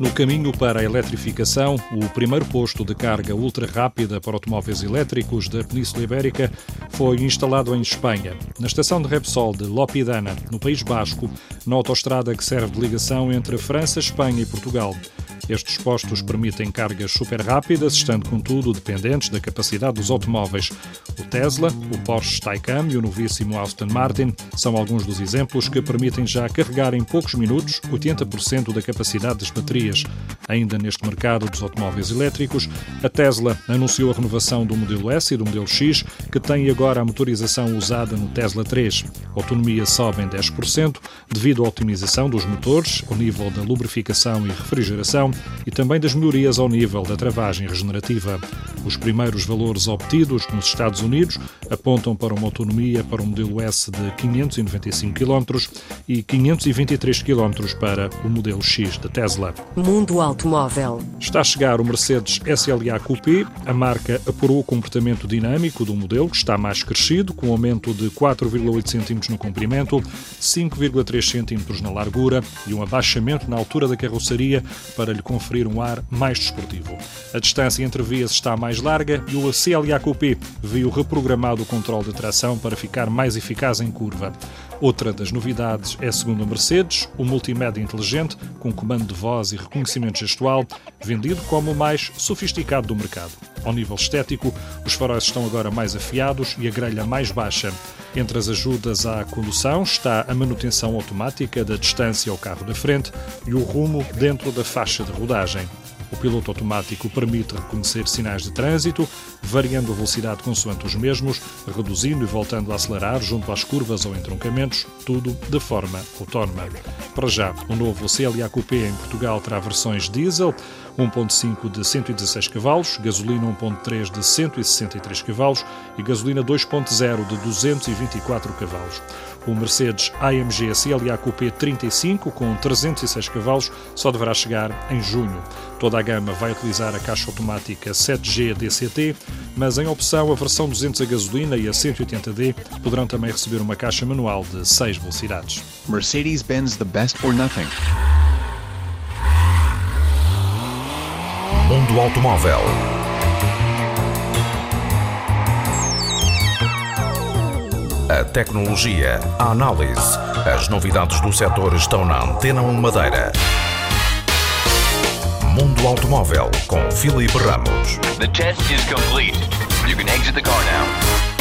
No caminho para a eletrificação, o primeiro posto de carga ultra rápida para automóveis elétricos da Península Ibérica foi instalado em Espanha, na estação de Repsol de Lopidana, no País Basco, na autoestrada que serve de ligação entre França, Espanha e Portugal. Estes postos permitem cargas super rápidas, estando, contudo, dependentes da capacidade dos automóveis. O Tesla, o Porsche Taycan e o novíssimo Aston Martin são alguns dos exemplos que permitem já carregar em poucos minutos 80% da capacidade das baterias. Ainda neste mercado dos automóveis elétricos, a Tesla anunciou a renovação do modelo S e do modelo X, que tem agora a motorização usada no Tesla 3. A autonomia sobe em 10% devido à otimização dos motores, ao nível da lubrificação e refrigeração e também das melhorias ao nível da travagem regenerativa. Os primeiros valores obtidos nos Estados Unidos apontam para uma autonomia para o modelo S de 595 km e 523 km para o modelo X da Tesla. Mundo Automóvel. Está a chegar o Mercedes SLA Coupé. A marca apurou o comportamento dinâmico do modelo, que está mais crescido, com um aumento de 4,8 cm no comprimento, 5,3 cm na largura e um abaixamento na altura da carroceria para lhe conferir um ar mais desportivo. A distância entre vias está mais larga e o CLA Coupé viu reprogramado o controle de tração para ficar mais eficaz em curva. Outra das novidades é, segundo a Mercedes, o multimédia inteligente com comando de voz e reconhecimento gestual, vendido como o mais sofisticado do mercado. Ao nível estético, os faróis estão agora mais afiados e a grelha mais baixa. Entre as ajudas à condução está a manutenção automática da distância ao carro da frente e o rumo dentro da faixa de rodagem. O piloto automático permite reconhecer sinais de trânsito, variando a velocidade consoante os mesmos, reduzindo e voltando a acelerar junto às curvas ou entroncamentos, tudo de forma autónoma. Para já, o novo CLA Coupé em Portugal terá versões diesel 1.5 de 116 cavalos, gasolina 1.3 de 163 cavalos e gasolina 2.0 de 224 cavalos. O Mercedes AMG CLA Coupé 35 com 306 cavalos só deverá chegar em junho. Toda a gama vai utilizar a caixa automática 7G DCT, mas em opção a versão 200 a gasolina e a 180D poderão também receber uma caixa manual de 6 velocidades. Mercedes-Benz the best or nothing. Mundo Automóvel. A tecnologia, a análise, as novidades do setor estão na Antena 1 Madeira. Mundo Automóvel com Filipe Ramos. The test is complete. You can exit the car now.